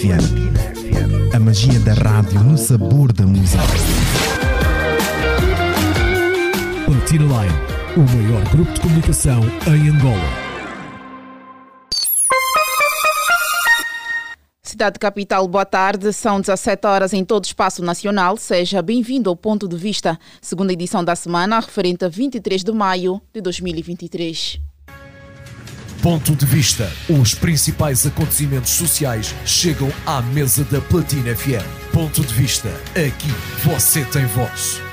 FM. A magia da rádio no sabor da música. Platina Line, o maior grupo de comunicação em Angola. Cidade Capital, boa tarde. São 17 horas em todo o espaço nacional. Seja bem-vindo ao Ponto de Vista, segunda edição da semana, referente a 23 de maio de 2023. Ponto de Vista. Os principais acontecimentos sociais chegam à mesa da Platina FM. Ponto de Vista. Aqui você tem voz.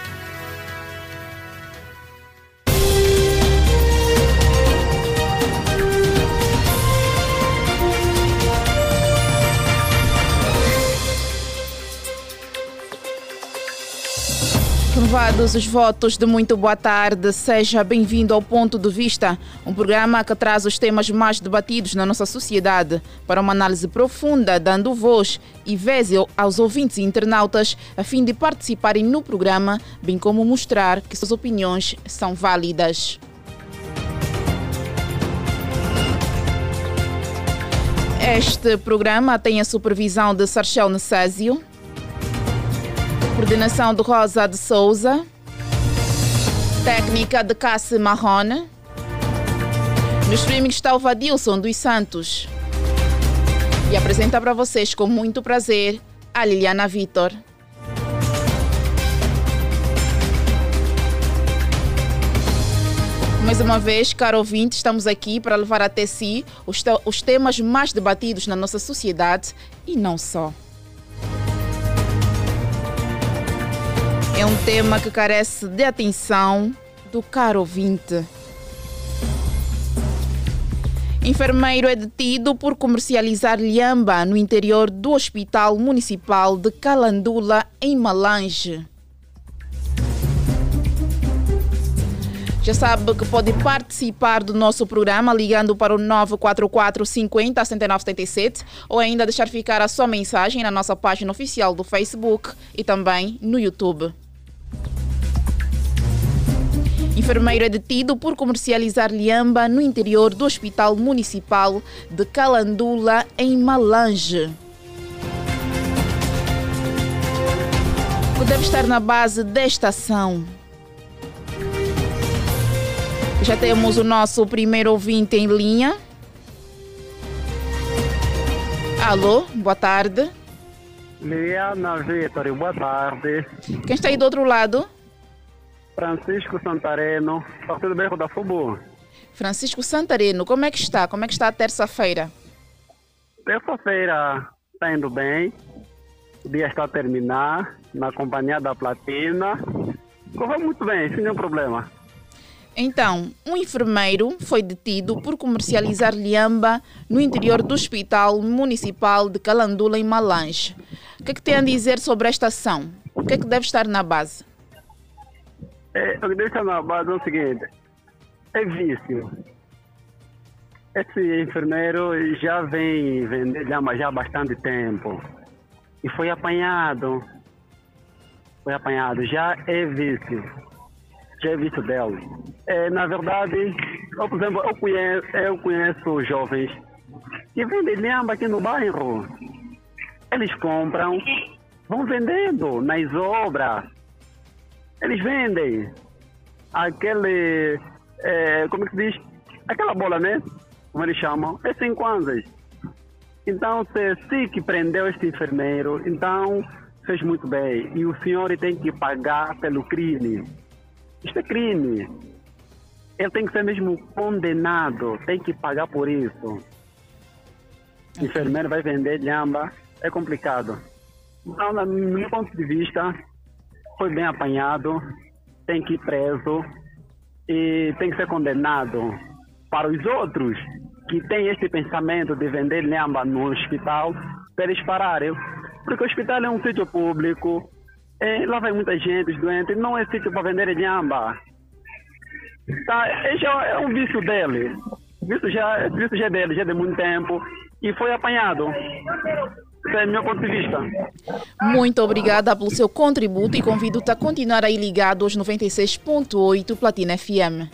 Renovados os votos de muito boa tarde, seja bem-vindo ao Ponto de Vista, um programa que traz os temas mais debatidos na nossa sociedade para uma análise profunda, dando voz e vez aos ouvintes e internautas a fim de participarem no programa, bem como mostrar que suas opiniões são válidas. Este programa tem a supervisão de Sarchel Necésio. Coordenação de Rosa de Souza. Técnica de Cassi Marrone. No streaming está o Vadilson dos Santos. E apresenta para vocês com muito prazer a Liliana Vitor. Mais uma vez, caro ouvinte, estamos aqui para levar até si os, os temas mais debatidos na nossa sociedade e não só. É um tema que carece de atenção do caro ouvinte. Enfermeiro é detido por comercializar lhamba no interior do Hospital Municipal de Calandula, em Malange. Já sabe que pode participar do nosso programa ligando para o 944 50 7977 ou ainda deixar ficar a sua mensagem na nossa página oficial do Facebook e também no YouTube. Enfermeiro é detido por comercializar liamba no interior do Hospital Municipal de Calandula, em Malange. Deve estar na base desta ação? Já temos o nosso primeiro ouvinte em linha. Alô, boa tarde. Liana Vitor, boa tarde. Quem está aí do outro lado? Francisco Santareno, Partido Berro da FUBU. Francisco Santareno, como é que está? Como é que está a terça-feira? Terça-feira está indo bem. O dia está a terminar, na companhia da Platina. Correu muito bem, sem nenhum problema. Então, um enfermeiro foi detido por comercializar liamba no interior do Hospital Municipal de Calandula, em Malange. O que é que tem a dizer sobre esta ação? O que é que deve estar na base? É, o que deixa na base o seguinte: é vício. Esse enfermeiro já vem vendendo já há bastante tempo. E foi apanhado. Foi apanhado. Já é vício. Já é vício dela. É, na verdade, eu, por exemplo, eu conheço, eu conheço jovens que vendem lhamba aqui no bairro. Eles compram, vão vendendo nas obras eles vendem aquele, é, como é que se diz? Aquela bola, né? Como eles chamam, é 5 kwanzas. Então, se SIC prendeu este enfermeiro, então fez muito bem. E o senhor tem que pagar pelo crime. Isto é crime. Ele tem que ser mesmo condenado, tem que pagar por isso. O enfermeiro vai vender lhamba, é complicado. Então, no meu ponto de vista, foi bem apanhado, tem que ir preso e tem que ser condenado. Para os outros que têm este pensamento de vender lhamba no hospital, para eles pararem. Porque o hospital é um sítio público, é, lá vai muita gente, doente, não é sítio para vender lhamba. Tá, esse é um vício dele. Vício já, vício já é dele, já é de muito tempo. E foi apanhado. Esse é meu ponto de vista. Muito obrigada pelo seu contributo e convido-te a continuar aí ligado aos 96.8 Platina FM.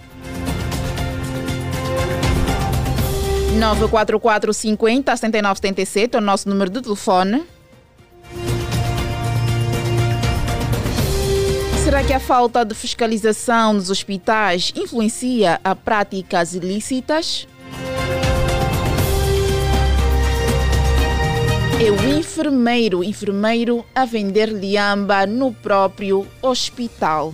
944 50 79 77 é o nosso número de telefone. Será que a falta de fiscalização nos hospitais influencia a práticas ilícitas? Enfermeiro, enfermeiro a vender liamba no próprio hospital.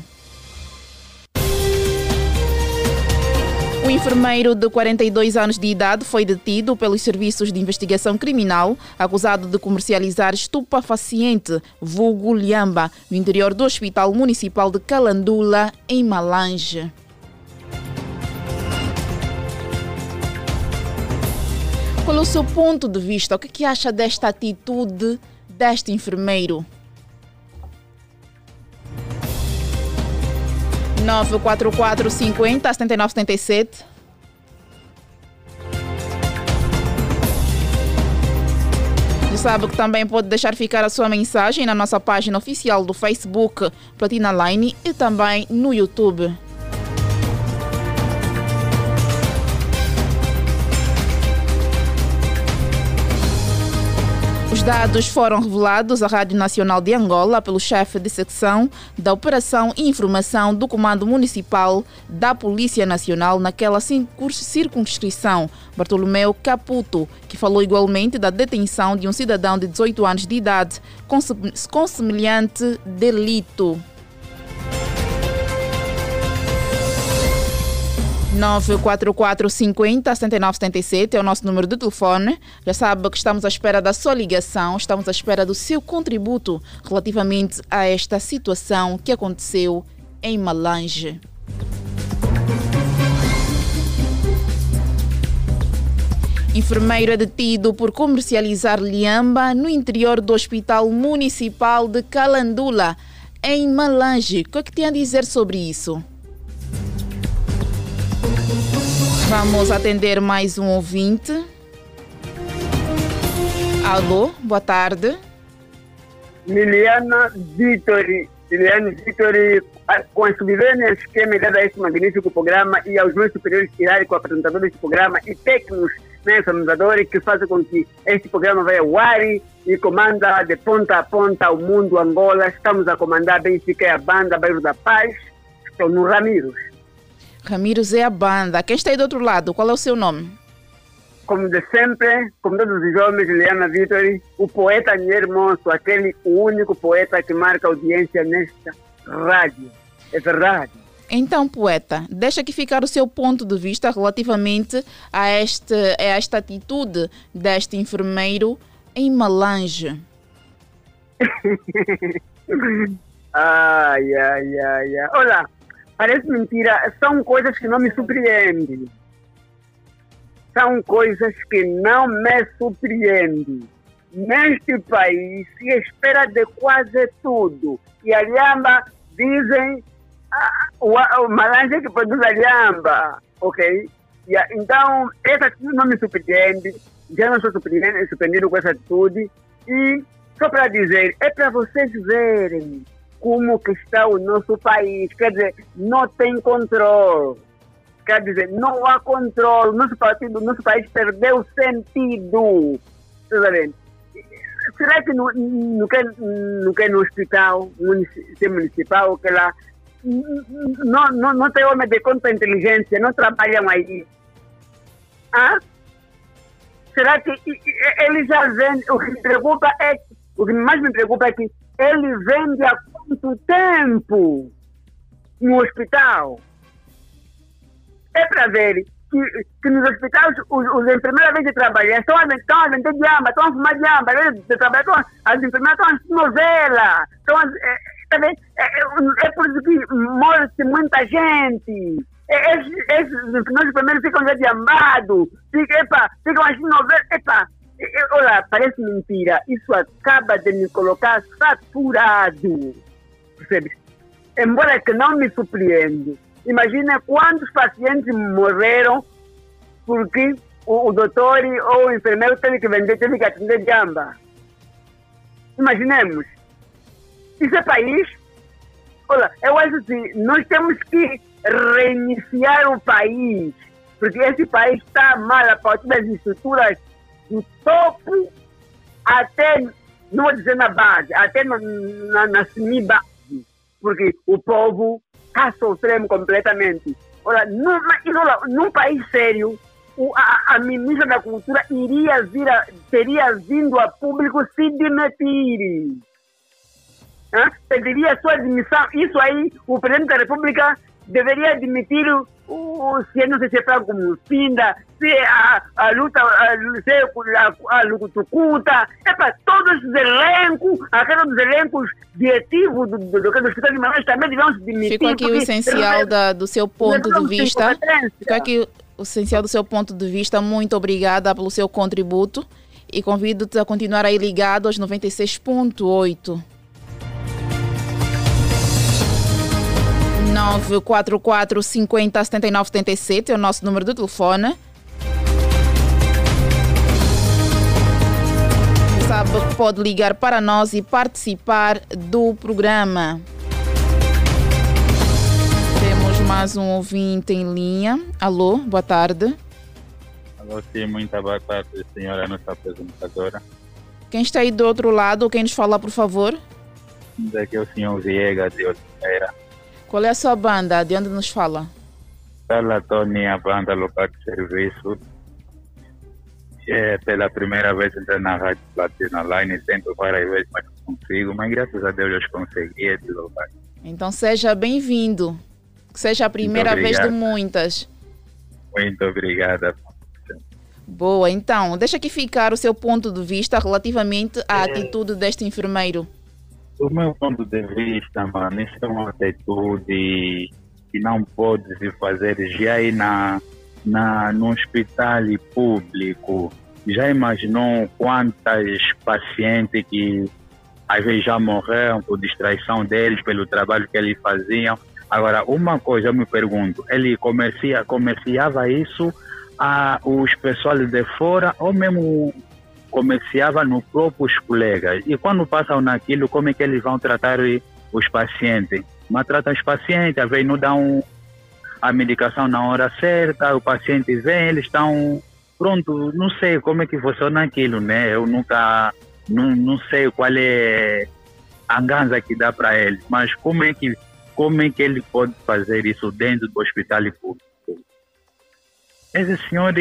O enfermeiro de 42 anos de idade foi detido pelos serviços de investigação criminal, acusado de comercializar estupefaciente, vulgo liamba, no interior do Hospital Municipal de Calandula, em Malange. Qual é o seu ponto de vista? O que, é que acha desta atitude deste enfermeiro? 944 50 79 77. Já sabe que também pode deixar ficar a sua mensagem na nossa página oficial do Facebook Platina Line e também no YouTube. Os dados foram revelados à Rádio Nacional de Angola pelo chefe de secção da Operação Informação do Comando Municipal da Polícia Nacional naquela circunscrição, Bartolomeu Caputo, que falou igualmente da detenção de um cidadão de 18 anos de idade com semelhante delito. 944 50 79 77 é o nosso número de telefone. Já sabe que estamos à espera da sua ligação, estamos à espera do seu contributo relativamente a esta situação que aconteceu em Malange. Enfermeiro é detido por comercializar liamba no interior do Hospital Municipal de Calandula, em Malange. O que, é que tem a dizer sobre isso? Vamos atender mais um ouvinte. Alô, boa tarde. Liliana Vitori. Liliana Vitori, com a subvênia esquema dada a este magnífico programa e aos meus superiores hierárquicos apresentadores deste programa e técnicos né, organizadores que fazem com que este programa vá ao ar e comanda de ponta a ponta o mundo Angola. Estamos a comandar Benfica e a banda Bairro da Paz. Estou no Ramiro. Ramiro é a banda. Quem está aí do outro lado? Qual é o seu nome? Como de sempre, como todos os homens, Liana Vitori, o poeta Hermoso, aquele único poeta que marca audiência nesta rádio. É verdade. Então, poeta, deixa aqui ficar o seu ponto de vista relativamente a, este, a esta atitude deste enfermeiro em Malange. ai, ai, ai, ai. Olá, Parece mentira, são coisas que não me surpreendem. São coisas que não me surpreendem. Neste país se espera de quase tudo. E a lhamba, dizem, ah, o, o malanje que produz a lhamba, ok? E, então, essa atitude não me surpreende. Já não sou surpreendido, surpreendido com essa atitude. E, só para dizer, é para vocês verem como que está o nosso país. Quer dizer, não tem controle. Quer dizer, não há controle. Nosso, partido, nosso país perdeu sentido. Será que no, no, que, no, que no hospital municipal, que lá não, não, não tem homem de conta inteligência, não trabalham aí? Ah? Será que eles já vêm? O que preocupa é, o que mais me preocupa é que ele vende há quanto tempo no hospital? É para ver que, que nos hospitais os, os enfermeiros vêm de trabalhar, estão a, estão a vender diamba, estão a fumar diamba, de trabalhar, estão, as enfermeiras estão a novela, estão a, é, é, é, é, por isso que morre muita gente. Esses, esses enfermeiros ficam já diambados, ficam, epa, ficam as novelas, epa, Olha, parece mentira. Isso acaba de me colocar saturado. Percebe? Embora que não me surpreende. Imagina quantos pacientes morreram porque o, o doutor ou o enfermeiro teve que vender, teve que atender gamba. Imaginemos. Isso é país? Olha, eu acho que nós temos que reiniciar o país porque esse país está mal a partir das estruturas do topo até, não vou dizer na base, até na, na, na semi-base, porque o povo está sofrendo completamente. Olha, num, país sério, a, a, ministra da Cultura iria vir a, teria vindo a público se demitir. Hã? Pediria sua admissão. Isso aí, o presidente da República deveria admitir o, o se não se é para como Pinda, se a, a luta, a, se a, a Lucutucuta, é para todos os elencos, aqueles elencos dietivos do, do, do, do Hospital de Manaus também deviam se demitir. Fica aqui o essencial da, do seu ponto de vista. Fica aqui o essencial do seu ponto de vista. Muito obrigada pelo seu contributo e convido-te a continuar aí ligado aos 96.8. 944 50 79 77 é o nosso número de telefone. Sabe que pode ligar para nós e participar do programa. Temos mais um ouvinte em linha. Alô, boa tarde. Alô, sim, muito boa tarde, senhora nossa apresentadora. Quem está aí do outro lado, quem nos fala, por favor? Daqui é o senhor Viegas de Oliveira. Qual é a sua banda? De onde nos fala? Fala, Tony, a banda local de serviço. É pela primeira vez entrei na Rádio Platina Line, tento várias vezes, mas não consigo, mas graças a Deus eu consegui esse lugar. Então seja bem-vindo. Que seja a primeira vez de muitas. Muito obrigada. Boa, então, deixa aqui ficar o seu ponto de vista relativamente à é. atitude deste enfermeiro. Do meu ponto de vista, mano, isso é uma atitude que não pode se fazer já aí na, na, no hospital público. Já imaginou quantas pacientes que às vezes já morreram por distraição deles, pelo trabalho que eles faziam? Agora, uma coisa eu me pergunto, ele comercia, comerciava isso a os pessoal de fora ou mesmo comerciava no próprios colegas. E quando passam naquilo, como é que eles vão tratar os pacientes? Maltratam os pacientes, às vezes não dão a medicação na hora certa, o paciente vem, eles estão pronto, não sei como é que funciona aquilo, né? Eu nunca, não, não sei qual é a ganza que dá para eles, mas como é que como é que ele pode fazer isso dentro do hospital público? Esse senhor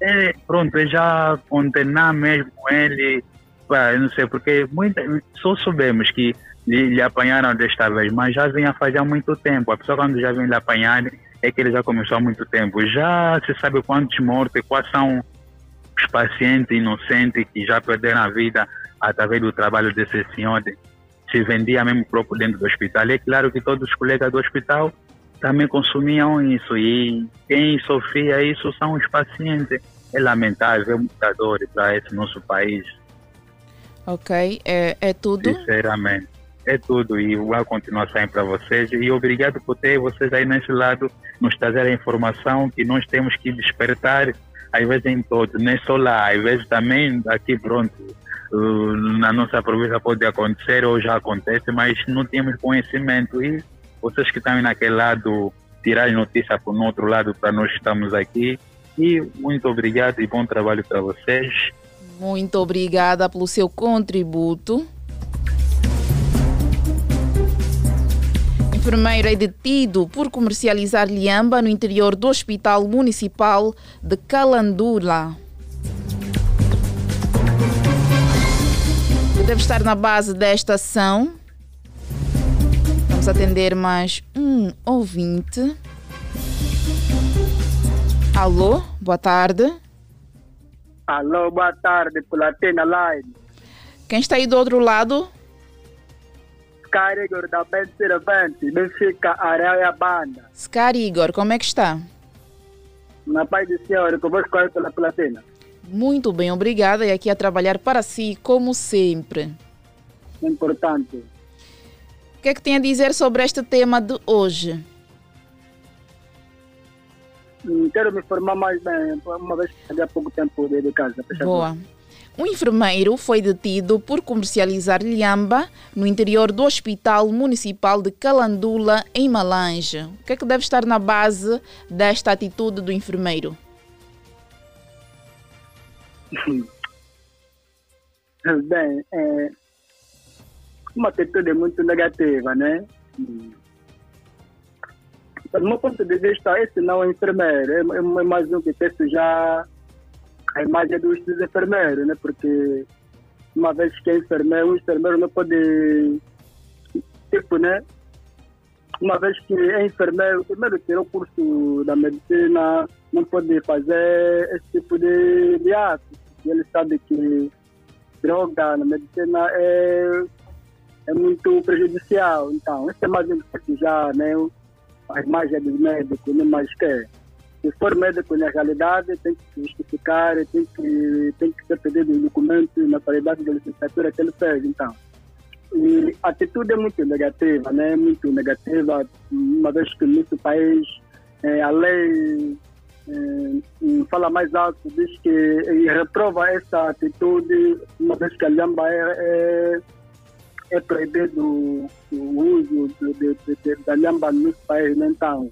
é, pronto, eu já condenar mesmo ele, pá, não sei, porque muita, só soubemos que lhe, lhe, apanharam desta vez, mas já vinha fazer há muito tempo. A pessoa quando já vem lhe apanhar é que ele já começou há muito tempo. Já se sabe quantos mortos, quais são os pacientes inocentes que já perderam a vida através do trabalho desse senhor. Se vendia mesmo próprio dentro do hospital. E é claro que todos os colegas do hospital também consumiam isso. E quem sofria isso são os pacientes. É lamentável, é muita dor para esse nosso país. Ok, é, é tudo? Sinceramente, é tudo. E vou continuar sempre para vocês. E obrigado por ter vocês aí nesse lado, nos trazer a informação que nós temos que despertar, às vezes em todos, nem só lá, às vezes também aqui pronto. Na nossa província pode acontecer ou já acontece, mas não temos conhecimento. E vocês que estão naquele lado, tirar notícia para o outro lado, para nós estamos aqui. E muito obrigado e bom trabalho para vocês. Muito obrigada pelo seu contributo. Enfermeiro é detido por comercializar liamba no interior do Hospital Municipal de Calandula. Deve estar na base desta ação. Vamos atender mais um ouvinte. Alô, boa tarde. Alô, boa tarde, Platina Line. Quem está aí do outro lado? Scar Igor da Ben Servante, Benfica, Areia Banda. Scar Igor, como é que está? Na paz do Senhor, convosco aí pela Platina. Muito bem, obrigada. E aqui a trabalhar para si, como sempre. Importante. O que é que tem a dizer sobre este tema de hoje? Hum, quero me formar mais bem, uma vez que há pouco tempo de casa. Boa. Um enfermeiro foi detido por comercializar lhamba no interior do Hospital Municipal de Calandula, em Malange. O que é que deve estar na base desta atitude do enfermeiro? Bem, é uma atitude muito negativa, né? Do meu ponto de vista, esse não é enfermeiro, é, é mais um que pensa já a imagem dos, enfermeiros, né? Porque uma vez que é enfermeiro, um enfermeiro não pode, tipo, né? Uma vez que é enfermeiro, primeiro tirou o curso da medicina, não pode fazer esse tipo de, de ato. Ele sabe que droga na medicina é, é muito prejudicial. Então, esse é mais já, né? A imagem dos médicos, não mais quer se for médico na realidade, tem que se justificar, tem que, tem que ser pedido um documento na qualidade da licenciatura que ele fez, então. E a atitude é muito negativa, né? Muito negativa, uma vez que no nosso país é, a lei é, fala mais alto, diz que reprova essa atitude, uma vez que a lhamba é, é, é proibido o uso de, de, de, da lhamba no nosso país, né? então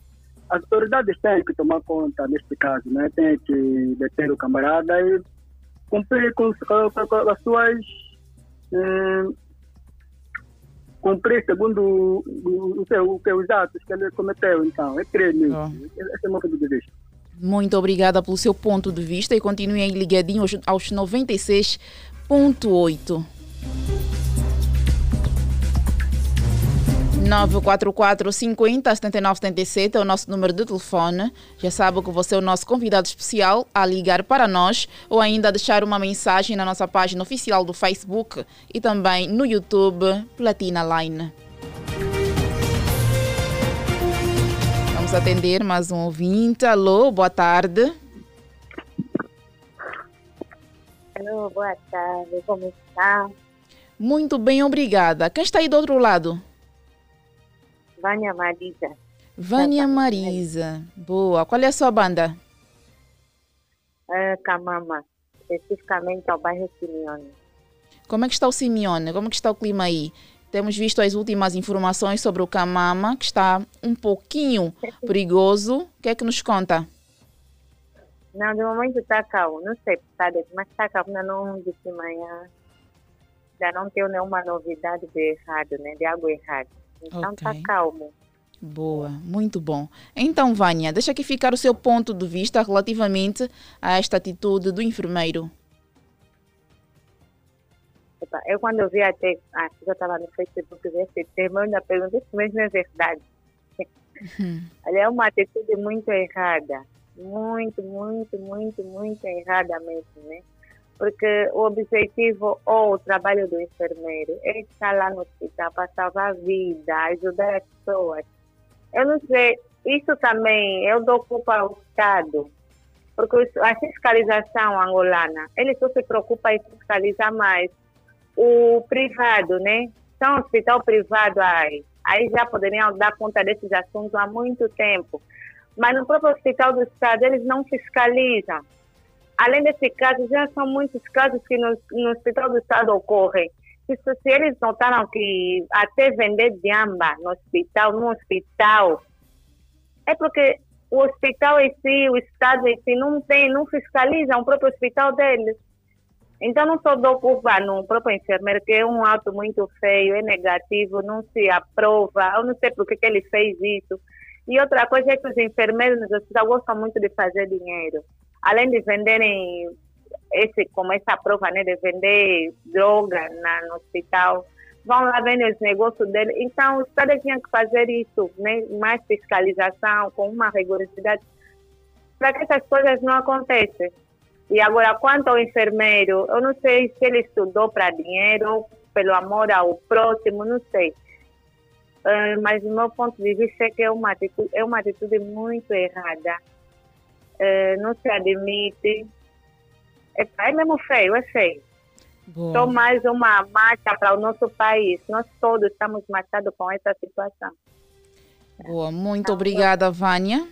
as autoridades têm que tomar conta neste caso, né? Tem que deter o camarada e cumprir com, com, com as suas. Hum, cumprir segundo o, o, o, os atos que ele cometeu. Então, é crime. Esse é o meu ponto de vista. Muito obrigada pelo seu ponto de vista e continue aí ligadinho aos, aos 96.8. 944 50 79 77 é o nosso número de telefone. Já sabe que você é o nosso convidado especial a ligar para nós ou ainda deixar uma mensagem na nossa página oficial do Facebook e também no YouTube Platina Line. Vamos atender mais um ouvinte. Alô, boa tarde. Alô, boa tarde, como está? Muito bem, obrigada. Quem está aí do outro lado? Vânia Marisa. Vânia Marisa. Boa. Qual é a sua banda? É, Camama, especificamente ao bairro Simeone. Como é que está o Simeone? Como é que está o clima aí? Temos visto as últimas informações sobre o Camama, que está um pouquinho perigoso. O que é que nos conta? Não, de momento está calmo. Não sei, sabe, mas está calmo. Ainda não de manhã. Já não tenho nenhuma novidade de errado, né? De algo errado. Então está okay. calmo. Boa, muito bom. Então, Vânia, deixa aqui ficar o seu ponto de vista relativamente a esta atitude do enfermeiro. Eu, quando eu vi até, ah, eu estava no Facebook desse tema, eu ainda perguntei se mesmo é verdade. Uhum. é uma atitude muito errada. Muito, muito, muito, muito errada mesmo, né? Porque o objetivo ou o trabalho do enfermeiro é estar lá no hospital para salvar a vida, ajudar as pessoas. Eu não sei, isso também eu dou culpa ao Estado, porque a fiscalização angolana, ele só se preocupa em fiscalizar mais o privado, né? São hospital privado aí, aí já poderiam dar conta desses assuntos há muito tempo. Mas no próprio hospital do Estado, eles não fiscalizam. Além desse caso, já são muitos casos que no, no Hospital do Estado ocorrem. Se, se eles notaram que até vender diamba no hospital, no hospital, é porque o hospital em si, o Estado em si, não tem, não fiscaliza o próprio hospital deles. Então, não só dou culpa no próprio enfermeiro, que é um ato muito feio, é negativo, não se aprova. Eu não sei por que, que ele fez isso. E outra coisa é que os enfermeiros no hospital gostam muito de fazer dinheiro além de venderem esse, como essa prova, né, de vender droga na, no hospital, vão lá vender os negócios dele. Então, o Estado tinha que fazer isso, né, mais fiscalização, com uma rigorosidade, para que essas coisas não aconteçam. E agora, quanto ao enfermeiro, eu não sei se ele estudou para dinheiro pelo amor ao próximo, não sei. Uh, mas, do meu ponto de vista, é que é uma atitude, é uma atitude muito errada é, não se admite. É, é mesmo feio, é feio. Boa. Só mais uma marcha para o nosso país. Nós todos estamos marcados com essa situação. Boa, muito obrigada, Vânia.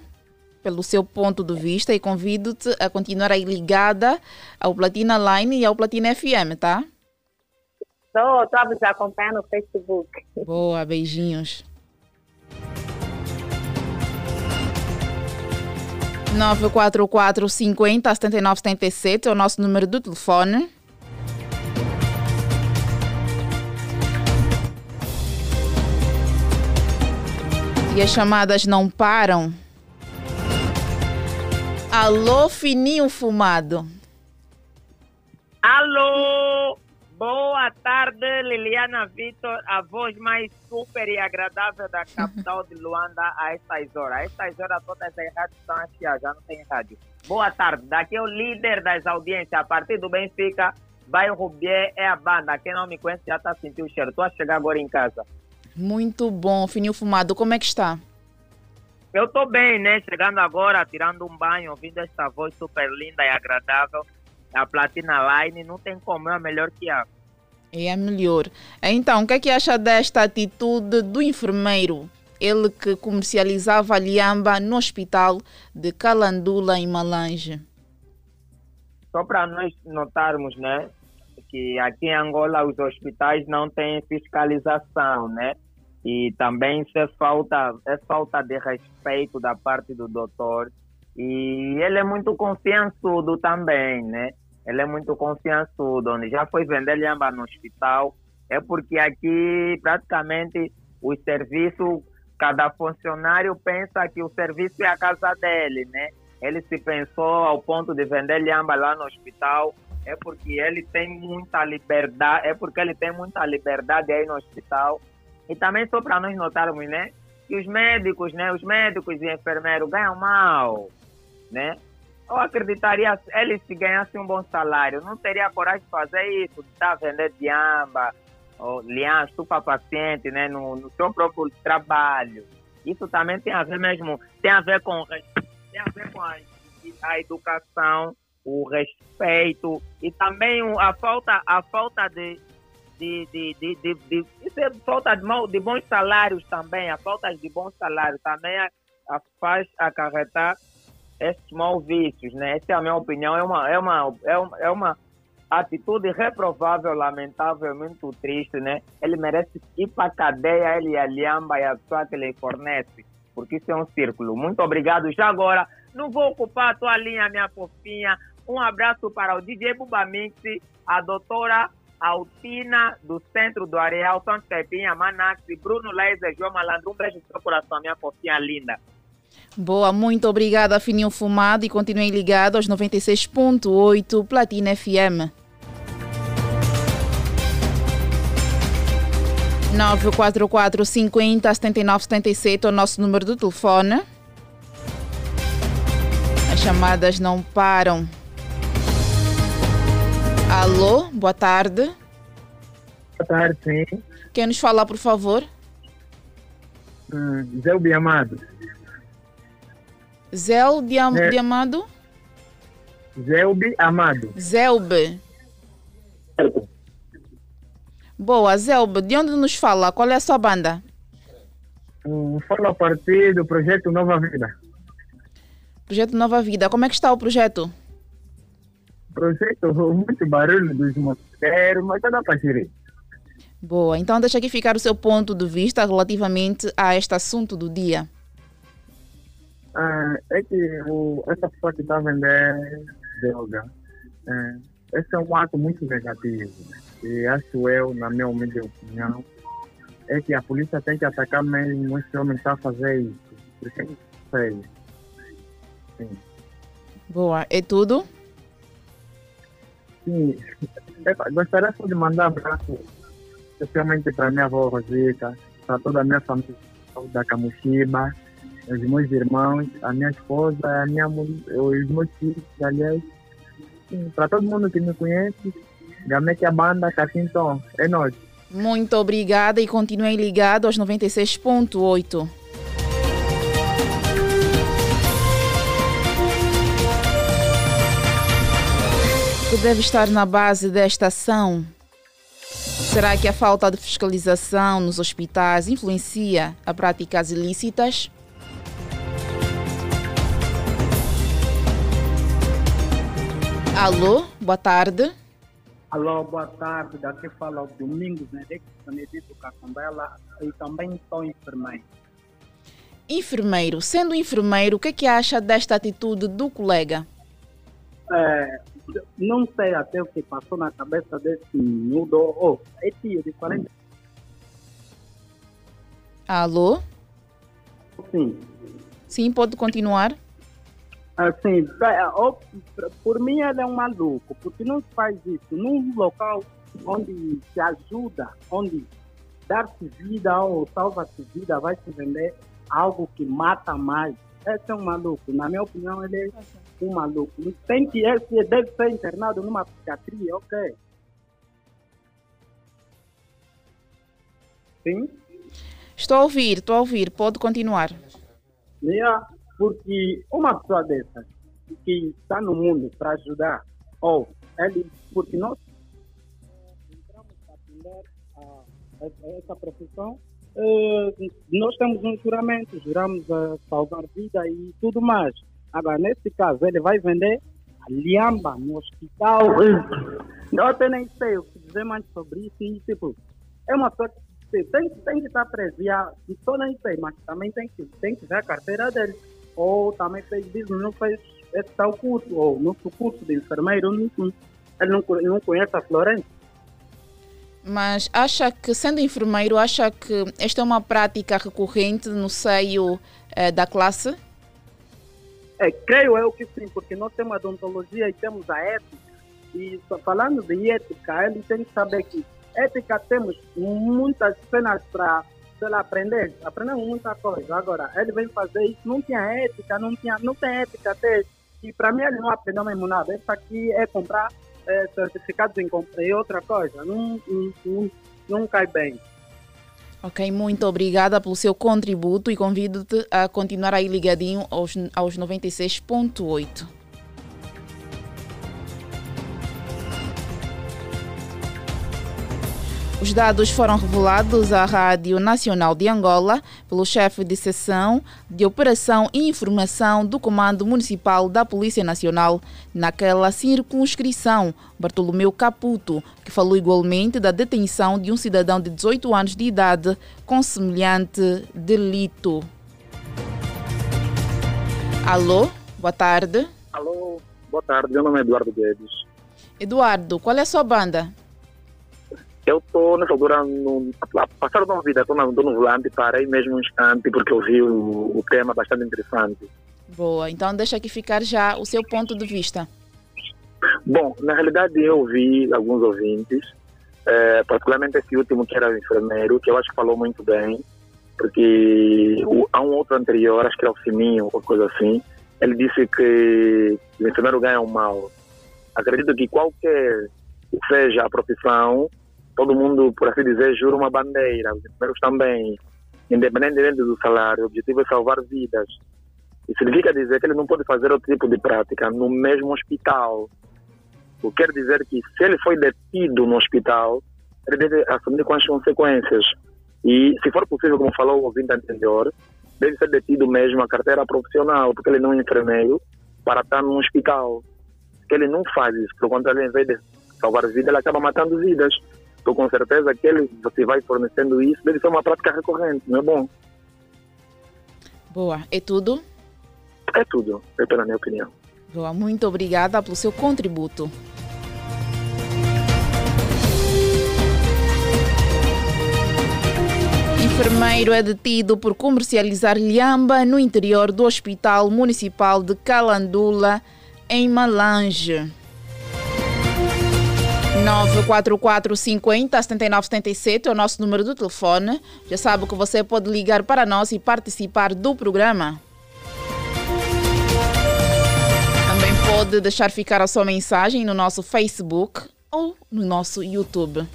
pelo seu ponto de vista e convido-te a continuar aí ligada ao Platina Line e ao Platina FM, tá? Estou, estou a vos acompanhar no Facebook. Boa, beijinhos. 944 50 79 77 é o nosso número do telefone. E as chamadas não param. Alô, fininho fumado. Alô! Boa tarde, Liliana Vitor, a voz mais super e agradável da capital de Luanda a estas horas. A estas horas todas as rádios estão a já não tem rádio. Boa tarde, daqui é o líder das audiências, a partir do Benfica, Bairro Rubier é a banda. Quem não me conhece já está sentindo o cheiro. Estou a chegar agora em casa. Muito bom, fininho fumado. Como é que está? Eu estou bem, né? Chegando agora, tirando um banho, ouvindo esta voz super linda e agradável a Platina Line não tem como, é a melhor que há. É a melhor. Então, o que é que acha desta atitude do enfermeiro? Ele que comercializava liamba no hospital de Calandula, em Malange. Só para nós notarmos, né, que aqui em Angola os hospitais não têm fiscalização, né? E também isso é falta, é falta de respeito da parte do doutor. E ele é muito confiançudo também, né? Ele é muito confiançudo, onde já foi vender lhamba no hospital, é porque aqui praticamente o serviço, cada funcionário pensa que o serviço é a casa dele, né? Ele se pensou ao ponto de vender lhamba lá no hospital, é porque ele tem muita liberdade, é porque ele tem muita liberdade aí no hospital. E também só para nós notarmos, né? Que os médicos, né? Os médicos e enfermeiros ganham mal, né? Eu acreditaria, ele se ganhasse um bom salário, não teria coragem de fazer isso, de estar vendendo diamba, ou lian, paciente, né, no, no seu próprio trabalho. Isso também tem a ver mesmo, tem a ver com, tem a, ver com a, a educação, o respeito e também a falta, a falta de, de, de, de, de, de, de falta de, de bons salários também, a falta de bons salários também a, a faz acarretar esses maus vícios, né? Essa é a minha opinião, é uma, é uma, é uma, é uma atitude reprovável, lamentável, muito triste, né? Ele merece ir para a cadeia, ele e a Liamba e a pessoa que ele fornece, porque isso é um círculo. Muito obrigado. Já agora, não vou ocupar a tua linha, minha fofinha. Um abraço para o DJ Bubamix, a doutora Altina, do Centro do Areal, Santo Pepinha, Manax, Bruno Leiser, João Malandro. Um beijo no seu coração, minha fofinha linda. Boa, muito obrigada, Fininho Fumado, e continuem ligados aos 96.8 Platina FM. 944 50 79 77 é o nosso número do telefone. As chamadas não param. Alô, boa tarde. Boa tarde, sim. Quem nos fala, por favor? Hum, Zé Amado. Zelbi Am é. Amado? Zelbi Amado. Zelbe. Boa, Zelbe, de onde nos fala? Qual é a sua banda? Um, falo a partir do projeto Nova Vida. Projeto Nova Vida. Como é que está o projeto? Projeto, muito barulho dos moteiros, mas dá para gerir. Boa, então deixa aqui ficar o seu ponto de vista relativamente a este assunto do dia. Ah, é que o, essa pessoa que está a vender droga, é, esse é um ato muito negativo. E acho eu, na minha humilde opinião, é que a polícia tem que atacar mesmo esse homem que está a fazer isso. Porque não sei. Sim. Boa. É tudo? Sim. É, gostaria só de mandar um abraço, especialmente para minha avó Rosita, para toda a minha família da Camuxiba os meus irmãos, a minha esposa, a minha, os meus filhos, aliás. Para todo mundo que me conhece, que a banda Cacinton. É nós. Muito obrigada e continuem ligados aos 96.8. O que deve estar na base desta ação? Será que a falta de fiscalização nos hospitais influencia a práticas ilícitas? Alô, boa tarde. Alô, boa tarde. Daqui fala o Domingos Henrique, Benedito Caçambela e também sou enfermeiro. Enfermeiro, sendo enfermeiro, o que, é que acha desta atitude do colega? É, não sei até o que passou na cabeça desse miúdo. Oh, é tio de 40. Alô? Sim. Sim, pode continuar. Assim, por mim ele é um maluco, porque não se faz isso num local onde se ajuda, onde dar-se vida ou salva-se vida, vai se vender algo que mata mais. Esse é um maluco. Na minha opinião, ele é um maluco. Tem que esse deve ser internado numa psiquiatria, ok? Sim? Estou a ouvir, estou a ouvir. Pode continuar. Yeah, porque uma pessoa dessa que está no mundo para ajudar, ou ele, porque nós entramos para atender a, a essa profissão, uh, nós temos um juramento, juramos a salvar vida e tudo mais. Agora, nesse caso, ele vai vender a liamba no hospital. Eu até nem sei o que dizer mais sobre isso. E, tipo, é uma pessoa que tem, tem que estar preso. E só nem sei, mas também tem que, tem que ver a carteira dele. Ou também fez business, não fez esse tal curso, ou no curso de enfermeiro, não, ele não, não conhece a Florença. Mas acha que, sendo enfermeiro, acha que esta é uma prática recorrente no seio eh, da classe? É, creio eu que sim, porque nós temos a odontologia e temos a ética. E falando de ética, ele tem que saber que ética temos muitas cenas para aprender, aprendemos muita coisa. Agora, ele vem fazer isso, não tinha ética, não, tinha, não tem ética até. E para mim ele não aprendeu mesmo nada. Isso aqui é comprar é, certificados em compra e outra coisa. Não, não, não cai bem. Ok, muito obrigada pelo seu contributo e convido-te a continuar aí ligadinho aos, aos 96.8. Os dados foram revelados à Rádio Nacional de Angola pelo chefe de seção de Operação e Informação do Comando Municipal da Polícia Nacional naquela circunscrição, Bartolomeu Caputo, que falou igualmente da detenção de um cidadão de 18 anos de idade com semelhante delito. Alô, boa tarde. Alô, boa tarde. Meu nome é Eduardo Guedes. Eduardo, qual é a sua banda? Eu estou nessa altura, no, a passar uma vida, estou no, no volante, parei mesmo um instante porque eu vi o, o tema bastante interessante. Boa, então deixa aqui ficar já o seu ponto de vista. Bom, na realidade eu ouvi alguns ouvintes, é, particularmente esse último que era enfermeiro, que eu acho que falou muito bem, porque o, há um outro anterior, acho que era o Sininho ou coisa assim, ele disse que o enfermeiro ganha um mal. Acredito que qualquer seja a profissão, todo mundo, por assim dizer, jura uma bandeira. Os enfermeiros também, independentemente do salário, o objetivo é salvar vidas. Isso significa dizer que ele não pode fazer outro tipo de prática no mesmo hospital. O que quer dizer que se ele foi detido no hospital, ele deve assumir com as consequências. E, se for possível, como falou o ouvinte anterior, deve ser detido mesmo a carteira profissional, porque ele não é enfermeiro, para estar num hospital. Que ele não faz isso, pelo contrário, em vez de salvar vidas, ele acaba matando vidas. Estou com certeza que ele, você vai fornecendo isso, deve ser uma prática recorrente, não é bom? Boa. É tudo? É tudo, é pela minha opinião. Boa, muito obrigada pelo seu contributo. Enfermeiro é detido por comercializar lhamba no interior do Hospital Municipal de Calandula, em Malange. 944 50 79 77 é o nosso número do telefone. Já sabe que você pode ligar para nós e participar do programa. Também pode deixar ficar a sua mensagem no nosso Facebook ou no nosso YouTube.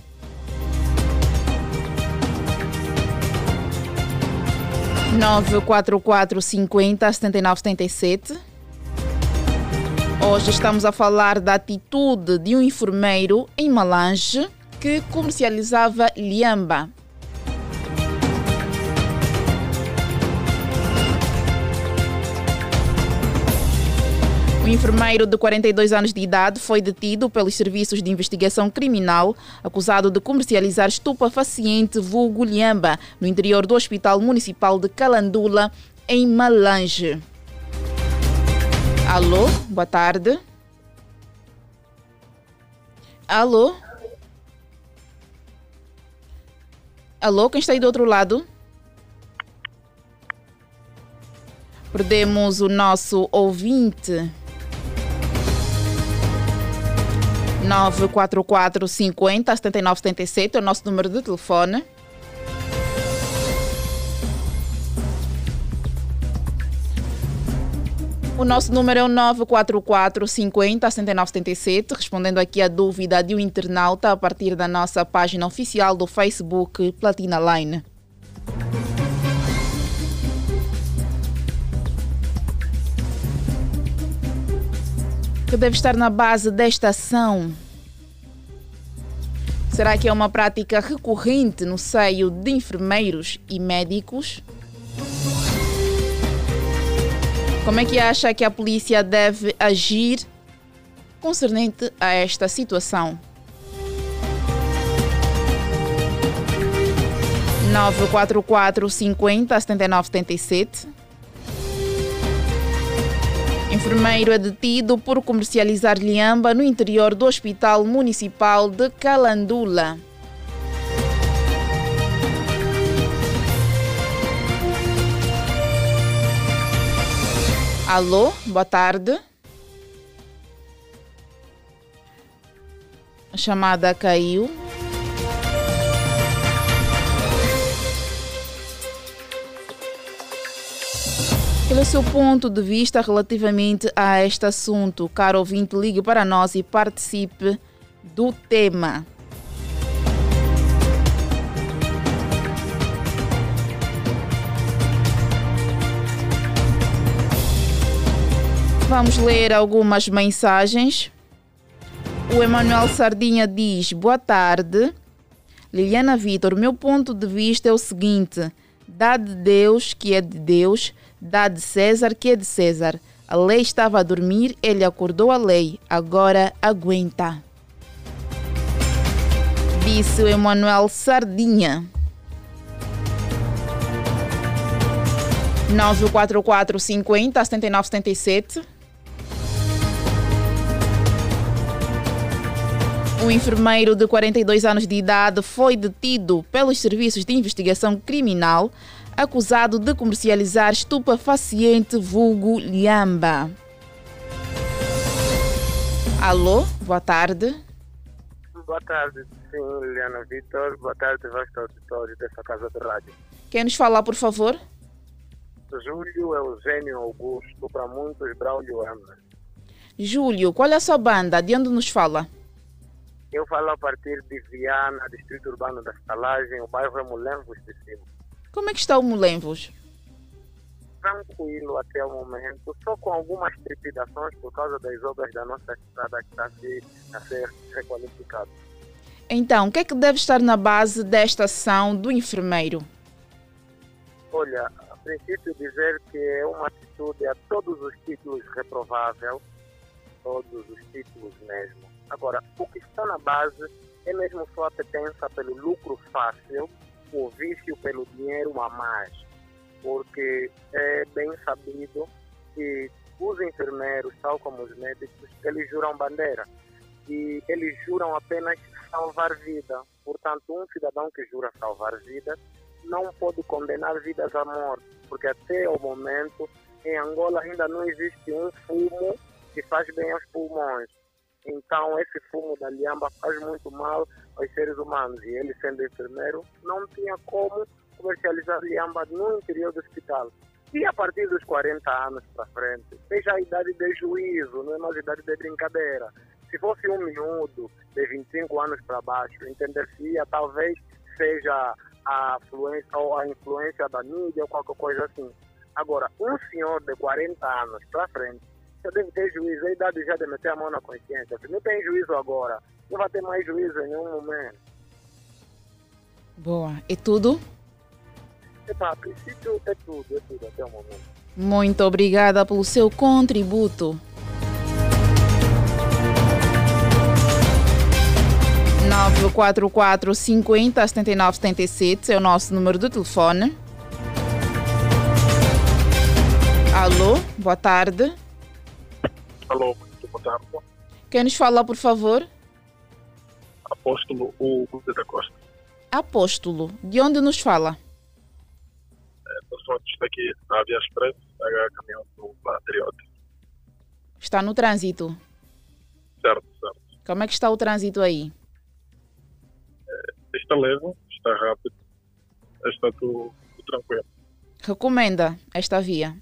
Nove quatro quatro cinquenta setenta e nove setenta e sete Hoje estamos a falar da atitude de um enfermeiro em Malange que comercializava liamba. O enfermeiro de 42 anos de idade foi detido pelos serviços de investigação criminal, acusado de comercializar estupefaciente vulgo lhamba no interior do Hospital Municipal de Calandula, em Malange. Alô, boa tarde. Alô? Alô, quem está aí do outro lado? Perdemos o nosso ouvinte. 944 50 79 77 é o nosso número de telefone. O nosso número é o 944 50 79 77, respondendo aqui a dúvida de um internauta a partir da nossa página oficial do Facebook Platina Line. que deve estar na base desta ação? Será que é uma prática recorrente no seio de enfermeiros e médicos? Como é que acha que a polícia deve agir concernente a esta situação? 944 50 79 77 Enfermeiro é detido por comercializar lhamba no interior do Hospital Municipal de Calandula. Alô, boa tarde. A chamada caiu. Qual é o seu ponto de vista relativamente a este assunto? Caro ouvinte, ligue para nós e participe do tema. Vamos ler algumas mensagens. O Emanuel Sardinha diz: Boa tarde. Liliana Vitor, meu ponto de vista é o seguinte: dá de Deus que é de Deus Dá de César que é de César. A lei estava a dormir, ele acordou a lei, agora aguenta. Disse o Emanuel Sardinha. 944 50 79 Um enfermeiro de 42 anos de idade foi detido pelos serviços de investigação criminal acusado de comercializar estupefaciente vulgo lhamba. Alô, boa tarde. Boa tarde, sim, Liliana Vitor. Boa tarde, vasto auditório dessa casa de rádio. Quer nos falar, por favor? Júlio Eugênio Augusto, para muitos, Braulio Ama. Júlio, qual é a sua banda? De onde nos fala? Eu falo a partir de Viana, distrito urbano da Estalagem, o bairro é Mulenvos de Cima. Como é que está o Mulenvos? Tranquilo até o momento, só com algumas trepidações por causa das obras da nossa estrada que está a ser, a ser requalificada. Então, o que é que deve estar na base desta ação do enfermeiro? Olha, a princípio dizer que é uma atitude a todos os títulos reprovável, todos os títulos mesmo. Agora, o que está na base é mesmo só a pertença pelo lucro fácil o vício pelo dinheiro a mais, porque é bem sabido que os enfermeiros, tal como os médicos, eles juram bandeira e eles juram apenas salvar vida. Portanto, um cidadão que jura salvar vidas não pode condenar vidas à morte, porque até o momento em Angola ainda não existe um fumo que faz bem aos pulmões. Então, esse fumo da liamba faz muito mal aos seres humanos. E ele, sendo enfermeiro, não tinha como comercializar liamba no interior do hospital. E a partir dos 40 anos para frente, seja a idade de juízo, não é mais idade de brincadeira. Se fosse um miúdo de 25 anos para baixo, entender-se-ia talvez seja a influência ou a influência da mídia ou qualquer coisa assim. Agora, um senhor de 40 anos para frente só deve ter juízo. A idade já de meter a mão na consciência. Se não tem juízo agora, não vai ter mais juízo em nenhum momento. Boa. E tudo? Epa, a princípio é tudo, é tudo até o momento. Muito obrigada pelo seu contributo. nove quatro quatro cinquenta setenta e nove setenta e sete é o nosso número de telefone. Alô, boa tarde. Alô, muito boa tarde. Quem nos fala, por favor? Apóstolo Hugo da Costa. Apóstolo, de onde nos fala? É, pessoal que está aqui na Via Express, a caminhão do Patriota. Está no trânsito? Certo, certo. Como é que está o trânsito aí? É, está leve, está rápido, está tudo, tudo tranquilo. Recomenda esta via?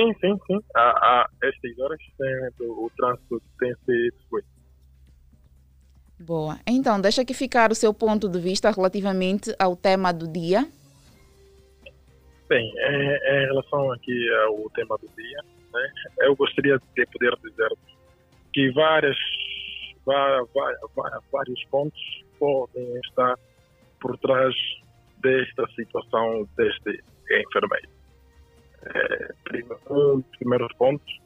Sim, sim, sim. A, a estas horas tem, o, o trânsito tem sido fluido. Boa. Então, deixa aqui ficar o seu ponto de vista relativamente ao tema do dia. Bem, em, em relação aqui ao tema do dia, né, eu gostaria de poder dizer que várias, várias, vários pontos podem estar por trás desta situação deste enfermeiro. É, um dos primeiros pontos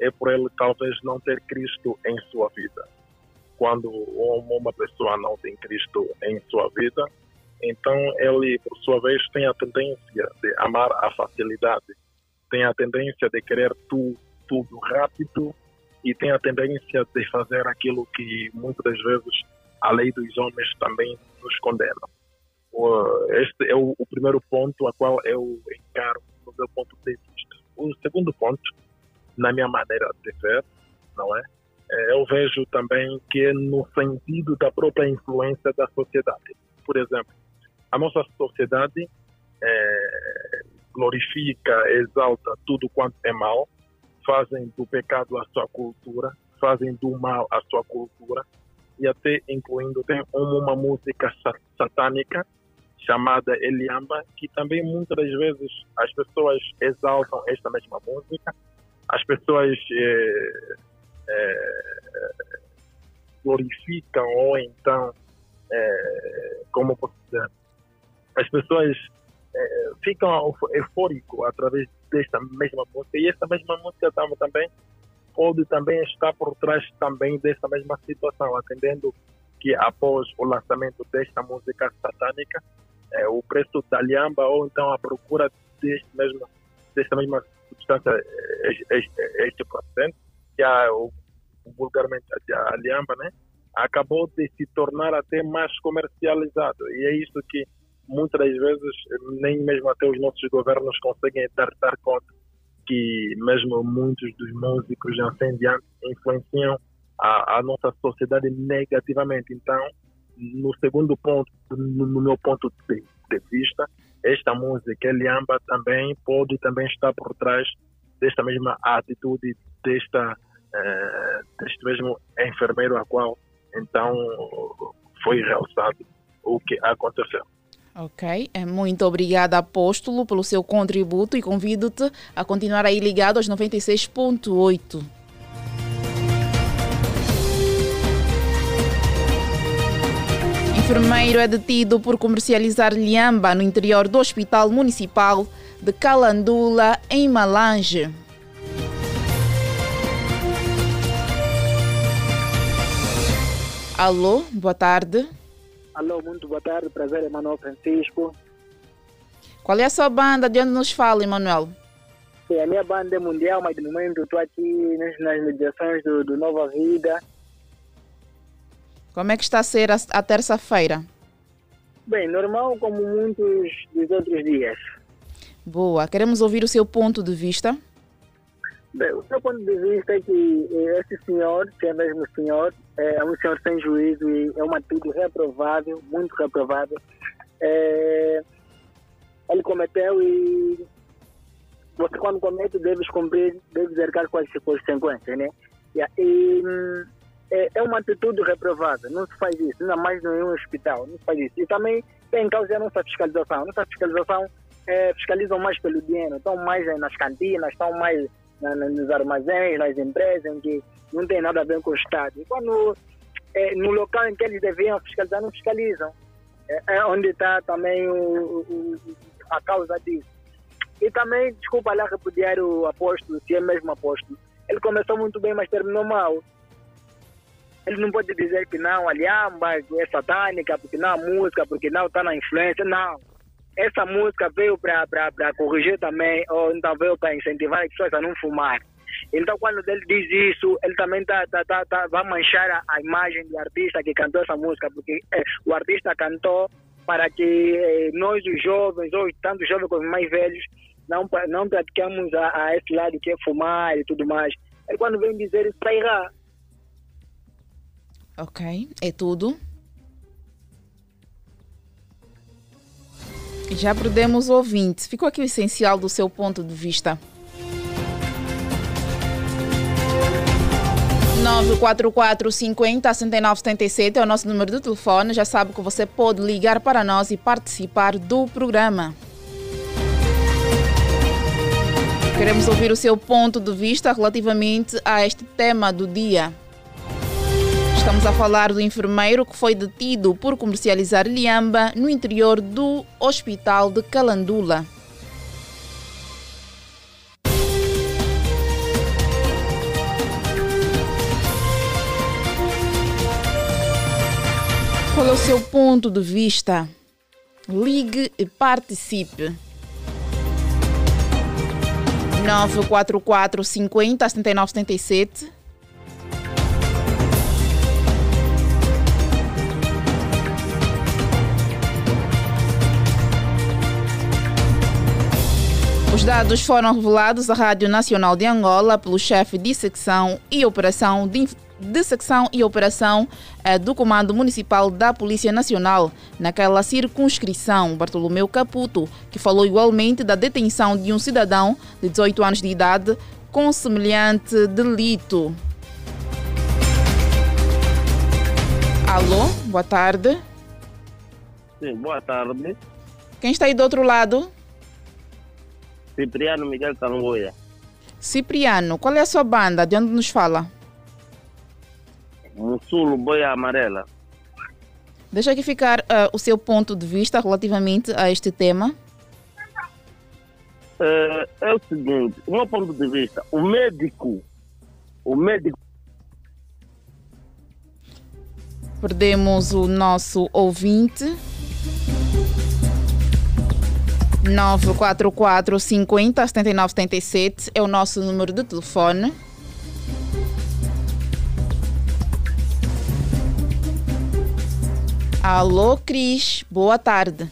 é por ele talvez não ter Cristo em sua vida. Quando uma pessoa não tem Cristo em sua vida, então ele, por sua vez, tem a tendência de amar a facilidade, tem a tendência de querer tu, tudo rápido e tem a tendência de fazer aquilo que muitas das vezes a lei dos homens também nos condena. Este é o, primeiro ponto a qual eu encaro meu ponto de vista. O segundo ponto, na minha maneira de ver, não é? é? Eu vejo também que é no sentido da própria influência da sociedade. Por exemplo, a nossa sociedade é, glorifica, exalta tudo quanto é mal, fazem do pecado a sua cultura, fazem do mal a sua cultura, e até incluindo tem uma música satânica chamada Eliamba, que também muitas das vezes as pessoas exaltam esta mesma música, as pessoas é, é, glorificam ou então, é, como posso dizer, as pessoas ficam eufóricos através desta mesma música. E esta mesma música também pode também estar por trás também desta mesma situação, atendendo que após o lançamento desta música satânica, é, o preço da lhamba ou então a procura deste mesmo, desta mesma substância este procedente, que é o, vulgarmente a lhamba, né, acabou de se tornar até mais comercializado. E é isso que muitas das vezes nem mesmo até os nossos governos conseguem dar, dar conta que mesmo muitos dos músicos assim diante influenciam a, a nossa sociedade negativamente. Então, no segundo ponto, no, meu ponto de, de, vista, esta música, Eliamba, também pode também estar por trás desta mesma atitude desta, uh, deste mesmo enfermeiro a qual então foi realçado o que aconteceu. Ok, é muito obrigada, Apóstolo, pelo seu contributo e convido-te a continuar aí ligado aos 96.8. enfermeiro é detido por comercializar lhamba no interior do Hospital Municipal de Calandula, em Malange. Alô, boa tarde. Alô, muito boa tarde. Prazer, Emanuel Francisco. Qual é a sua banda? De onde nos fala, Emanuel? Sim, a minha banda é mundial, mas no momento estou aqui nas mediações do, do Nova Vida como é que está a ser a, a terça-feira? Bem, normal como muitos dos outros dias. Boa. Queremos ouvir o seu ponto de vista. Bem, o meu ponto de vista é que eh, esse senhor, que é mesmo senhor, é um senhor sem juízo e é uma atitude reprovável, muito reprovável. É, ele cometeu e você quando comete deves cumprir, deves arcar com as consequências, né? E, hum, é, é uma atitude reprovada. Não se faz isso, ainda mais em um hospital. Não se faz isso. E também tem em causa a nossa fiscalização. Nossa fiscalização é, fiscalizam mais pelo dinheiro, estão mais nas cantinas, estão mais na, nos armazéns, nas empresas, em que não tem nada a ver com o Estado. E quando é, no local em que eles deviam fiscalizar, não fiscalizam. É, é onde está também o, o, a causa disso. E também, desculpa lá repudiar o apóstolo, se é mesmo apóstolo. Ele começou muito bem, mas terminou mal Ele não pode dizer que não, a é satânica, porque não a música, porque não está na influência, não. Essa música veio para corrigir também, ou então veio para incentivar as pessoas a não fumar. Então, quando ele diz isso, ele também tá, tá, tá, tá vai manchar a, a, imagem do artista que cantou essa música, porque é, o artista cantou para que é, nós, os jovens, ou tanto os jovens como os mais velhos, não, não praticamos a, a, esse lado que é fumar e tudo mais. Ele, quando vem dizer isso, está errado. Ok, é tudo. Já perdemos o ouvinte. Ficou aqui o essencial do seu ponto de vista. 944 50 69 77 é o nosso número de telefone. Já sabe que você pode ligar para nós e participar do programa. Queremos ouvir o seu ponto de vista relativamente a este tema do dia. Estamos a falar do enfermeiro que foi detido por comercializar liamba no interior do hospital de Calandula. Qual é o seu ponto de vista? Ligue e participe. 944 50 79 Os dados foram revelados à Rádio Nacional de Angola pelo chefe de secção e operação de, de secção e operação eh, do Comando Municipal da Polícia Nacional naquela circunscrição, Bartolomeu Caputo, que falou igualmente da detenção de um cidadão de 18 anos de idade com semelhante delito. Alô, boa tarde. Sim, boa tarde. Quem está aí do outro lado? Cipriano Miguel Tangoia. Cipriano, qual é a sua banda? De onde nos fala? Mussulo Boia Amarela. Deixa aqui ficar uh, o seu ponto de vista relativamente a este tema. É, é o seguinte, o meu ponto de vista, o médico, o médico Perdemos o nosso ouvinte. 944 50 79 77 é o nosso número de telefone. Alô, Cris, boa tarde.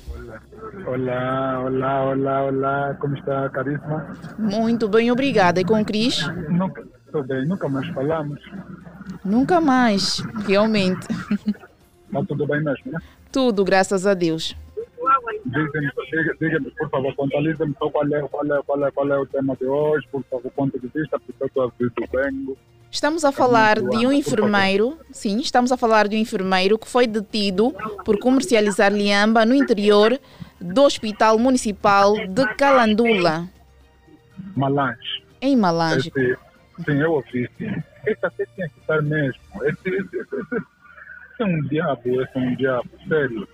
Olá, olá, olá, olá, como está, Carisma? Muito bem, obrigada. E com o Cris? Nunca, estou bem, nunca mais falamos. Nunca mais, realmente. Está tudo bem mesmo, né? Tudo, graças a Deus. Diga-me, diga por favor, contalize-me só qual é, qual, é, qual, é, qual é o tema de hoje, por favor, ponto de vista, porque eu estou a vir do Bengo. Estamos a falar de um enfermeiro, sim, estamos a falar de um enfermeiro que foi detido por comercializar liamba no interior do Hospital Municipal de Calandula. Malange. Em Malange. Esse, sim, eu ouvi. Esse até tinha que estar mesmo. Esse, esse, esse, esse é um diabo, esse é um diabo, sério.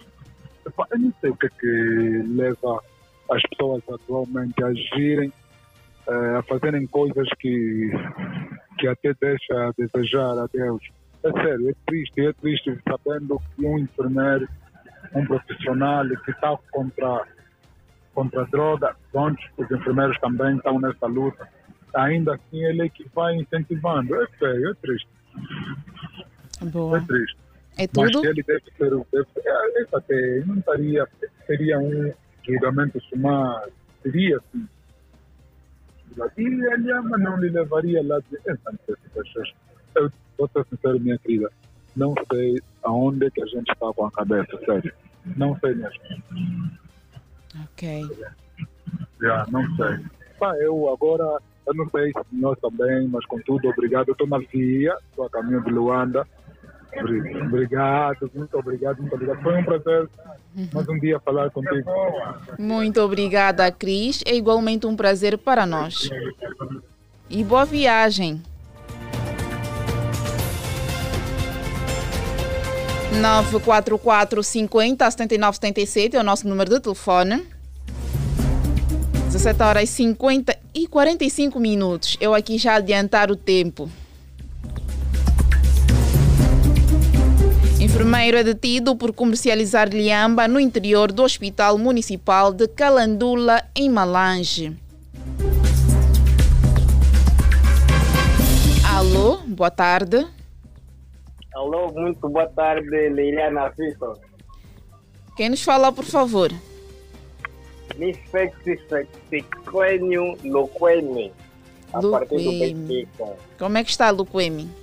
Eu não sei o que é que leva as pessoas atualmente a agirem, eh, a fazerem coisas que, que até deixa a desejar a Deus. É sério, é triste, é triste sabendo que um enfermeiro, um profissional que está contra, contra a droga, onde os enfermeiros também estão nessa luta, ainda assim ele é que vai incentivando. É sério, é triste. Boa. É triste. É tudo? Mas ele deve ser, deve ser é, esse até não estaria, seria um julgamento sumário, seria sim. E ele ama não lhe levaria lá de Eu vou ser sincero, minha querida, não sei aonde que a gente está com a cabeça, sério. Não sei mesmo. Ok. Já, não sei. Pá, eu agora, eu não sei se nós também, mas contudo, obrigado. Eu estou na via, estou a caminho de Luanda. Obrigado, muito obrigado, muito obrigado. Foi um prazer mais um dia falar contigo. Muito obrigada, Cris. É igualmente um prazer para nós. E boa viagem. 944 50 79 77 é o nosso número de telefone. 17 horas 50 e 45 minutos. Eu aqui já adiantar o tempo. Enfermeiro é detido por comercializar liamba no interior do Hospital Municipal de Calandula, em Malange. Alô, boa tarde. Alô, muito boa tarde, Leiliana Fico. Quem nos fala, por favor? Nifexicênio Luquemi, a partir do. Benfica. Como é que está, Luquemi?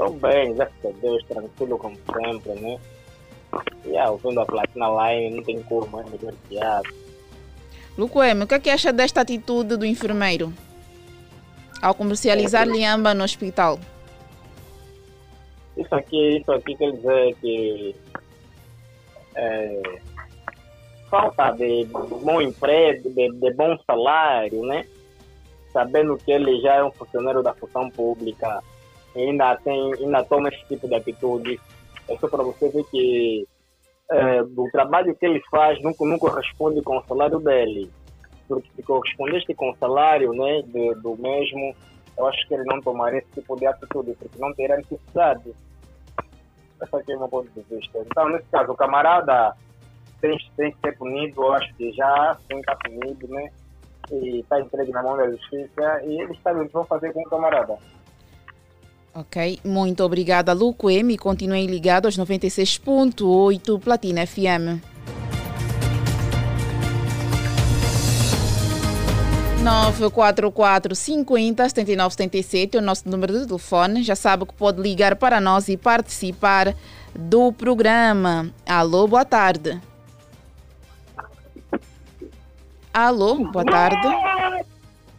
Estou bem, graças a Deus, tranquilo como sempre, né? E ah, ouvindo a Platina Line, não tem como, é melhor piada. Luquemi, o que é que acha desta atitude do enfermeiro ao comercializar liamba no hospital? Isso aqui, isso aqui quer dizer que é, falta de bom emprego, de, de bom salário, né? Sabendo que ele já é um funcionário da função pública ainda tem, ainda toma esse tipo de atitude. É só para você ver que é, do trabalho que ele faz não, não corresponde com o salário dele. Porque se correspondesse com o salário né, do mesmo, eu acho que ele não tomaria esse tipo de atitude, porque não teria necessidade. Esse aqui é o meu ponto de vista. Então, nesse caso, o camarada tem, tem que ser punido, eu acho que já sim está punido, né? E está entregue na mão da justiça e eles sabem o que vão fazer com o camarada. Ok, muito obrigada, Luquemi. Continuem ligados aos 96.8 Platina FM. 944 50 79 77 é o nosso número de telefone. Já sabe que pode ligar para nós e participar do programa. Alô, boa tarde. Alô, boa tarde.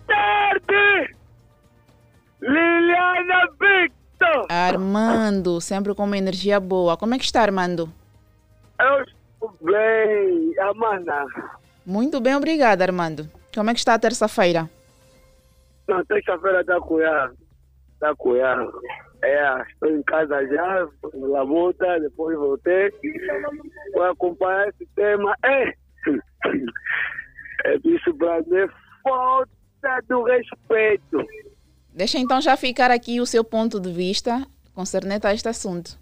tarde! Liliana Victor! Armando, sempre com uma energia boa. Como é que está, Armando? Eu estou bem, Amanda. Muito bem, obrigada, Armando. Como é que está a terça-feira? Na terça-feira está cuidando. Está cuidando. É, estou em casa já, na labuta, depois voltei. Vou acompanhar esse tema. É, é isso para mim, falta do respeito. Deixa então já ficar aqui o seu ponto de vista concernente a este assunto.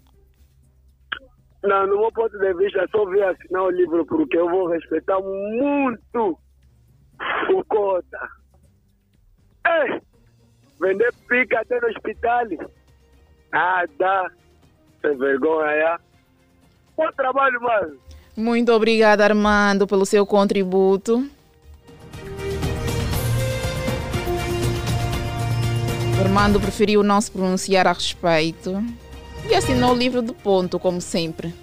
Não, no meu ponto de vista, só vi assinar o livro porque eu vou respeitar muito o Cota. É, vender pica até no hospital. Ah, dá. Sem vergonha, é. Bom trabalho, mano. Muito obrigada, Armando, pelo seu contributo. Armando preferiu não se pronunciar a respeito e assinou o livro do ponto, como sempre.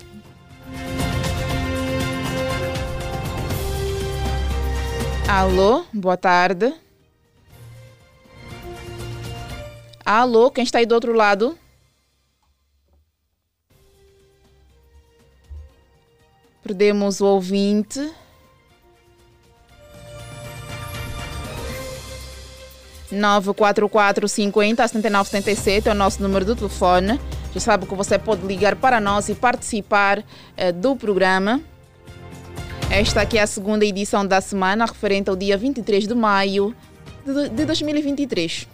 Alô, boa tarde. Alô, quem está aí do outro lado? Perdemos o ouvinte. Nove quatro quatro cinquenta setenta e nove setenta e sete é o nosso número de telefone. Já sabe que você pode ligar para nós e participar eh, do programa. Esta aqui é a segunda edição da semana, referente ao dia 23 de maio de, de 2023.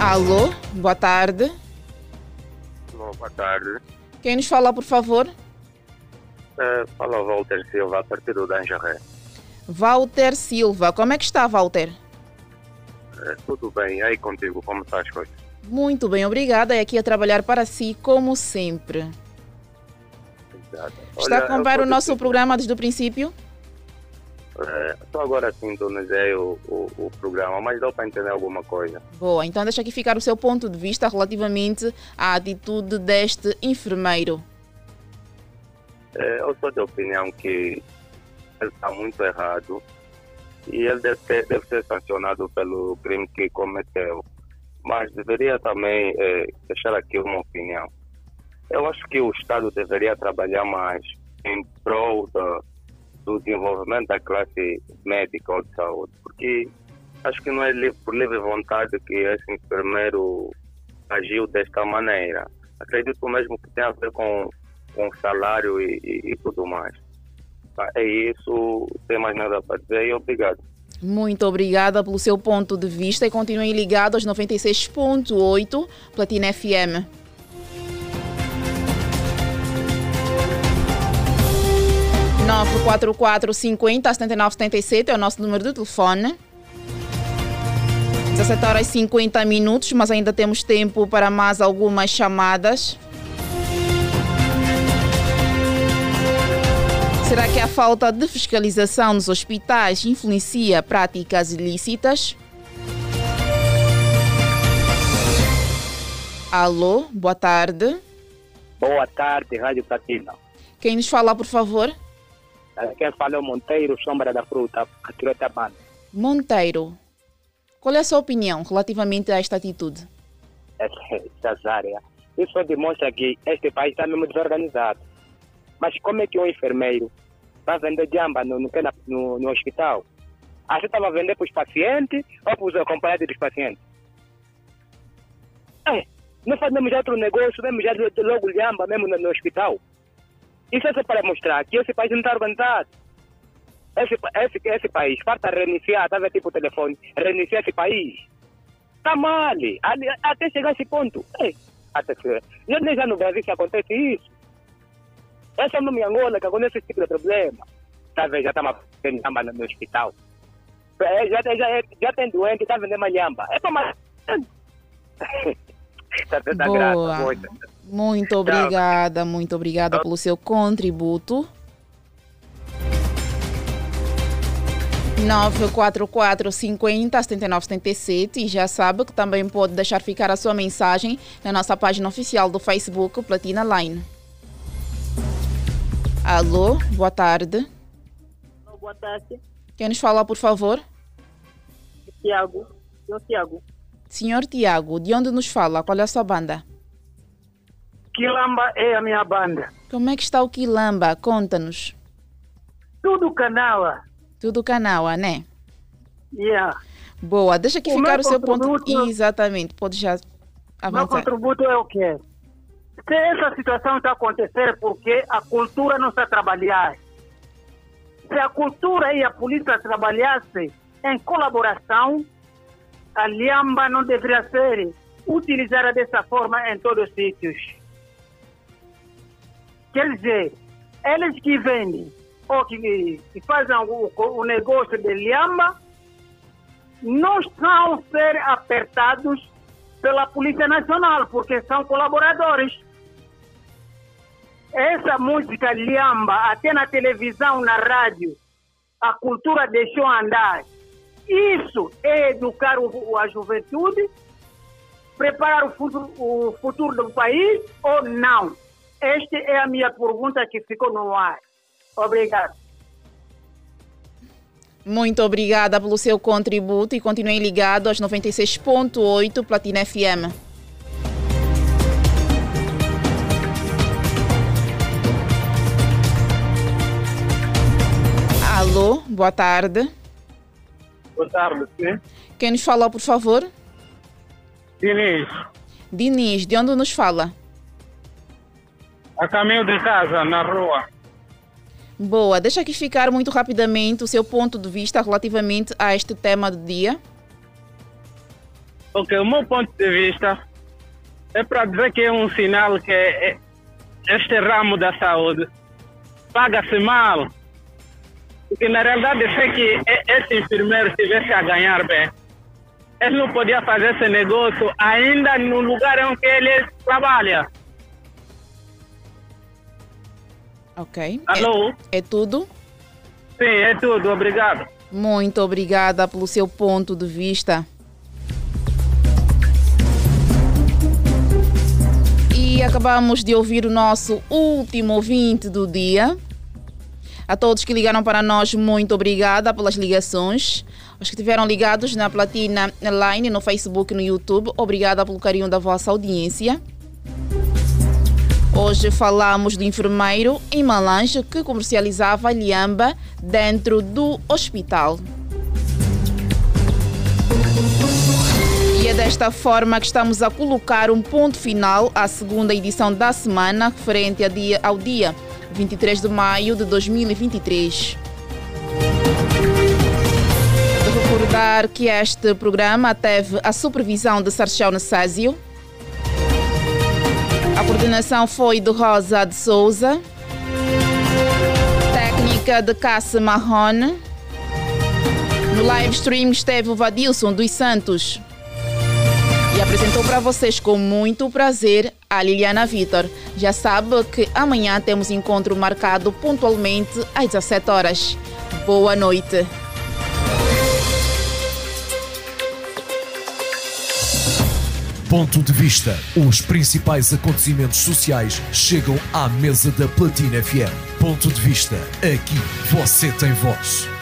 Alô, boa tarde. Alô, boa tarde. Quem nos fala, por favor? Eh, fala Walter Silva, a partir do Danjaré. Walter Silva. Como é que está, Walter? Eh, tudo bem, e aí contigo, como estão as coisas? Muito bem, obrigada. E aqui a trabalhar para si, como sempre. Obrigado. Está a acompanhar o nosso programa desde o princípio? Eh, Só agora sintonizei o, o, o programa, mas deu para entender alguma coisa. Boa, então deixa aqui ficar o seu ponto de vista relativamente à atitude deste enfermeiro. Eh, Eu sou de opinião que ele está muito errado e ele deve, ter, deve ser sancionado pelo crime que cometeu. Mas deveria também eh, deixar aqui uma opinião. Eu acho que o Estado deveria trabalhar mais em prol da- do desenvolvimento da classe médica ou de saúde, porque acho que não é por livre vontade que esse enfermeiro agiu desta maneira. Acredito mesmo que tem a ver com, com salário e, e- e tudo mais. Tá, É isso, não tem mais nada para dizer e obrigado. Muito obrigada pelo seu ponto de vista e continuem ligados aos 96.8 Platina FM. Nove quatro quatro cinquenta setenta e nove setenta e sete é o nosso número de telefone. 17 horas e 50 minutos, mas ainda temos tempo para mais algumas chamadas. Será que a falta de fiscalização nos hospitais influencia práticas ilícitas? Alô, boa tarde. Boa tarde, Rádio Platina. Quem nos fala, por favor? Quem fala é o Monteiro, Sombra da Fruta, Catirota Banda. Monteiro, qual é a sua opinião relativamente a esta atitude? Cesária, isso demonstra que este país está mesmo desorganizado. Mas como é que um enfermeiro vai vender jamba no, no, no, no hospital? A gente estava vendendo para os pacientes ou para os acompanhantes dos pacientes? É, não fazemos outro negócio, mesmo já logo jamba mesmo no, no hospital. Isso é para mostrar que esse país não está organizado. Esse, esse, esse país, falta reiniciar, está vendo tipo telefone, reiniciar esse país. Está mal, até chegar a esse ponto. É, até chegar. Já, já no Brasil que acontece isso. É só no Angola que acontece esse tipo de problema. Tá vendo, já estamos vendendo lhamba no, hospital. É, já, já, já tem doente, está vendendo uma lhamba. É para mais. tá, tá Boa. graça, muito. Obrigada, muito obrigada pelo seu contributo. 944 50 79 77 e já sabe que também pode deixar ficar a sua mensagem na nossa página oficial do Facebook Platina Line. Alô, boa tarde. Boa tarde, Quem nos fala, por favor? Tiago. Senhor Tiago. Senhor Tiago, de onde nos fala? Qual é a sua banda? Quilamba é a minha banda. Como é que está o Quilamba? Conta-nos. Tudo canala. Tudo Canaua, né? Yeah. Boa, deixa aqui O ficar meu o seu ponto. Exatamente, pode já Meu avançar. contributo é o quê? Se essa situação está acontecendo porque a cultura não está a trabalhar. Se a cultura e a polícia trabalhassem em colaboração, a Liamba não deveria ser utilizada dessa forma em todos os sítios. Quer dizer, eles que vendem ou que, que fazem o, o negócio de Liamba não estão a ser apertados pela Polícia Nacional, porque são colaboradores. Essa música Liamba, até na televisão, na rádio, a cultura deixou andar. Isso é educar o- a juventude, preparar o futuro, o futuro do país ou não? Esta é a minha pergunta que ficou no ar. Obrigado. Muito obrigada pelo seu contributo e continuem ligados aos 96.8 Platina FM. Alô, boa tarde. Boa tarde, sim. Quem nos fala, por favor? Diniz, Diniz, de onde nos fala? A caminho de casa, na rua. Boa, deixa aqui ficar muito rapidamente o seu ponto de vista relativamente a este tema do dia. Ok, o meu ponto de vista é para dizer que é um sinal que é- este ramo da saúde paga-se mal. Porque na realidade sei que esse enfermeiro estivesse a ganhar bem. Ele não podia fazer esse negócio ainda no lugar em que ele trabalha. Ok. Alô? É, é tudo? Sim, é tudo. Obrigado. Muito obrigada pelo seu ponto de vista. E acabamos de ouvir o nosso último ouvinte do dia. A todos que ligaram para nós, muito obrigada pelas ligações. Os que estiveram ligados na Platina Line, no Facebook e no YouTube, obrigada pelo carinho da vossa audiência. Hoje falamos do enfermeiro em Malange que comercializava liamba dentro do hospital. E é desta forma que estamos a colocar um ponto final à segunda edição da semana, referente a dia- ao dia 23 de maio de 2023. Recordar que este programa teve a supervisão de Sarchel Nessásio. A coordenação foi de Rosa de Souza. Técnica de Cássio Marrone. No live stream esteve o Vadilson dos Santos. E apresentou para vocês com muito prazer a Liliana Vitor. Já sabe que amanhã temos encontro marcado pontualmente às 17 horas. Boa noite. Ponto de vista. Os principais acontecimentos sociais chegam à mesa da Platina FM. Ponto de vista. Aqui você tem voz.